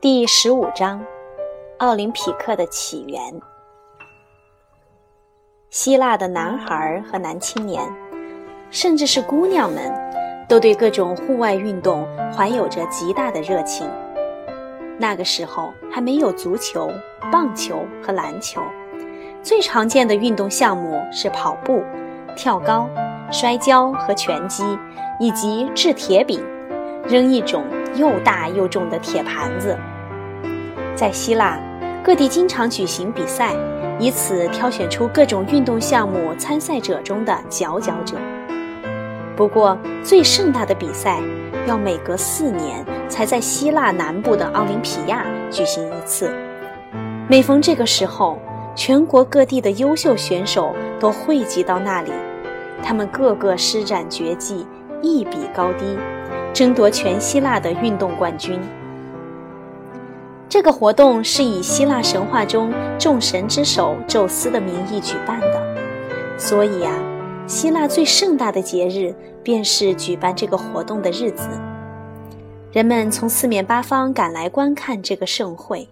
第十五章：奥林匹克的起源。希腊的男孩和男青年，甚至是姑娘们，都对各种户外运动怀有着极大的热情。那个时候还没有足球、棒球和篮球，最常见的运动项目是跑步、跳高、摔跤和拳击，以及掷铁饼，扔一种又大又重的铁盘子。在希腊，各地经常举行比赛，以此挑选出各种运动项目参赛者中的佼佼者。不过，最盛大的比赛要每隔四年才在希腊南部的奥林匹亚举行一次。每逢这个时候，全国各地的优秀选手都汇集到那里，他们个个施展绝技，一比高低，争夺全希腊的运动冠军。这个活动是以希腊神话中众神之首宙斯的名义举办的，所以呀，希腊最盛大的节日便是举办这个活动的日子。人们从四面八方赶来观看这个盛会，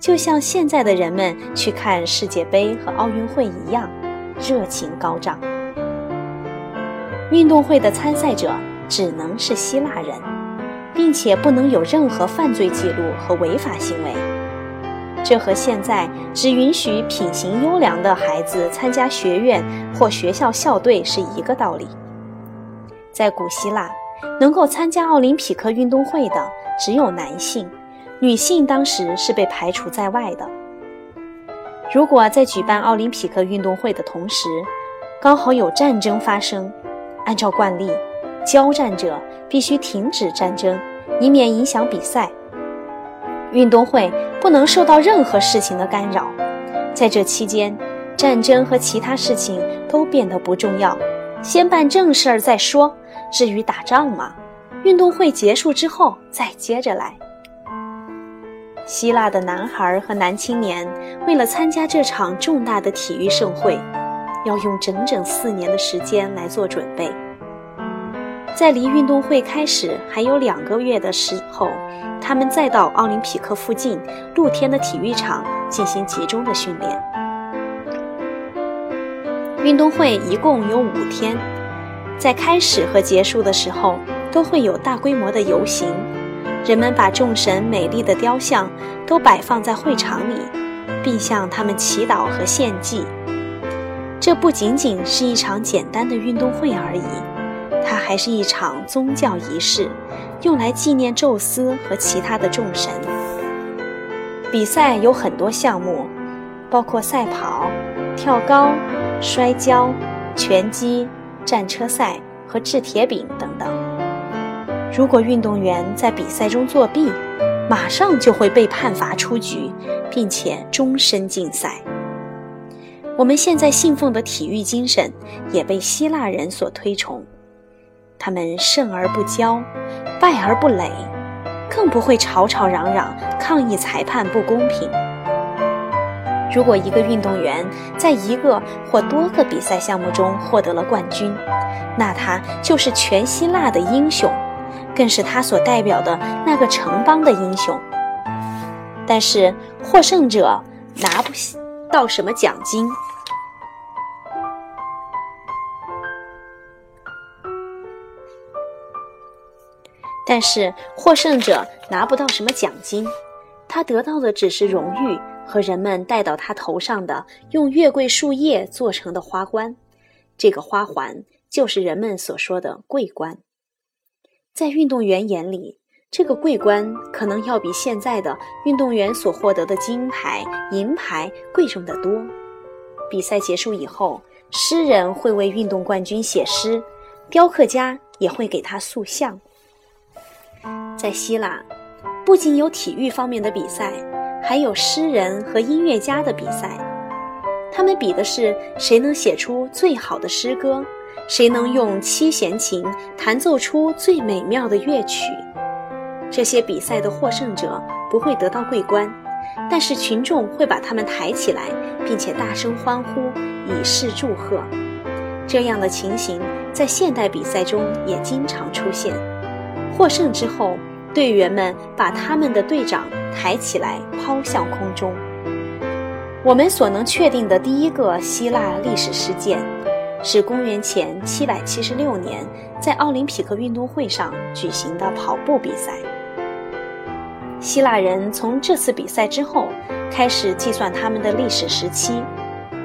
就像现在的人们去看世界杯和奥运会一样，热情高涨。运动会的参赛者只能是希腊人。并且不能有任何犯罪记录和违法行为，这和现在只允许品行优良的孩子参加学院或学校校队是一个道理。在古希腊，能够参加奥林匹克运动会的只有男性，女性当时是被排除在外的。如果在举办奥林匹克运动会的同时，刚好有战争发生，按照惯例。交战者必须停止战争，以免影响比赛。运动会不能受到任何事情的干扰。在这期间，战争和其他事情都变得不重要，先办正事儿再说。至于打仗嘛，运动会结束之后再接着来。希腊的男孩和男青年为了参加这场重大的体育盛会，要用整整四年的时间来做准备。在离运动会开始还有两个月的时候，他们再到奥林匹克附近露天的体育场进行集中的训练。运动会一共有五天，在开始和结束的时候都会有大规模的游行，人们把众神美丽的雕像都摆放在会场里，并向他们祈祷和献祭。这不仅仅是一场简单的运动会而已。它还是一场宗教仪式，用来纪念宙斯和其他的众神。比赛有很多项目，包括赛跑、跳高、摔跤、拳击、战车赛和掷铁饼等等。如果运动员在比赛中作弊，马上就会被判罚出局，并且终身禁赛。我们现在信奉的体育精神也被希腊人所推崇。他们胜而不骄，败而不馁，更不会吵吵嚷嚷抗议裁判不公平。如果一个运动员在一个或多个比赛项目中获得了冠军，那他就是全希腊的英雄，更是他所代表的那个城邦的英雄。但是获胜者拿不到什么奖金。但是获胜者拿不到什么奖金，他得到的只是荣誉和人们戴到他头上的用月桂树叶做成的花冠。这个花环就是人们所说的桂冠。在运动员眼里，这个桂冠可能要比现在的运动员所获得的金牌、银牌贵重得多。比赛结束以后，诗人会为运动冠军写诗，雕刻家也会给他塑像。在希腊，不仅有体育方面的比赛，还有诗人和音乐家的比赛。他们比的是谁能写出最好的诗歌，谁能用七弦琴弹奏出最美妙的乐曲。这些比赛的获胜者不会得到桂冠，但是群众会把他们抬起来，并且大声欢呼，以示祝贺。这样的情形在现代比赛中也经常出现。获胜之后，队员们把他们的队长抬起来抛向空中。我们所能确定的第一个希腊历史事件，是公元前776年在奥林匹克运动会上举行的跑步比赛。希腊人从这次比赛之后开始计算他们的历史时期，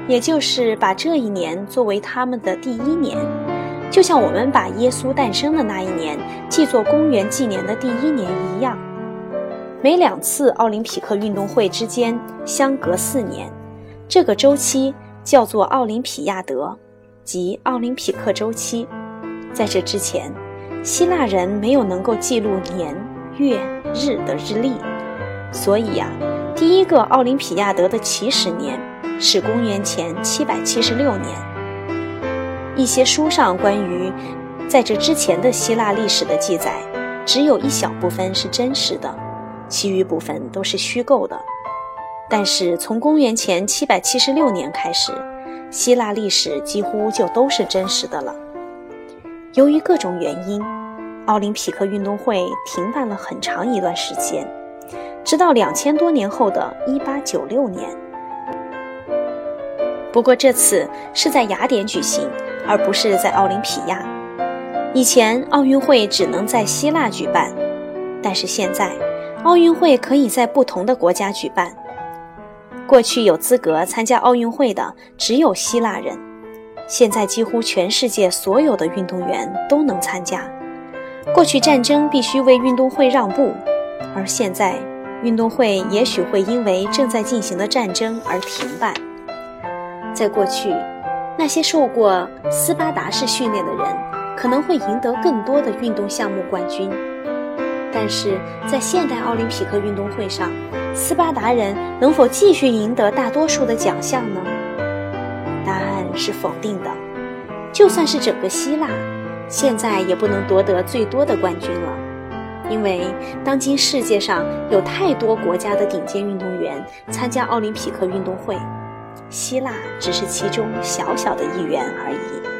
也就是把这一年作为他们的第一年，就像我们把耶稣诞生的那一年记作公元纪年的第一年一样。每两次奥林匹克运动会之间相隔四年，这个周期叫做奥林匹亚德，即奥林匹克周期。在这之前，希腊人没有能够记录年、月、日的日历，所以呀，第一个奥林匹亚德的起始年是公元前776年。一些书上关于在这之前的希腊历史的记载，只有一小部分是真实的。其余部分都是虚构的，但是从公元前776年开始，希腊历史几乎就都是真实的了。由于各种原因，奥林匹克运动会停办了很长一段时间，直到两千多年后的1896年。不过这次是在雅典举行，而不是在奥林匹亚。以前奥运会只能在希腊举办，但是现在。奥运会可以在不同的国家举办。过去有资格参加奥运会的只有希腊人，现在几乎全世界所有的运动员都能参加。过去战争必须为运动会让步，而现在运动会也许会因为正在进行的战争而停办。在过去，那些受过斯巴达式训练的人可能会赢得更多的运动项目冠军。但是在现代奥林匹克运动会上，斯巴达人能否继续赢得大多数的奖项呢？答案是否定的。就算是整个希腊，现在也不能夺得最多的冠军了，因为当今世界上有太多国家的顶尖运动员参加奥林匹克运动会，希腊只是其中小小的一员而已。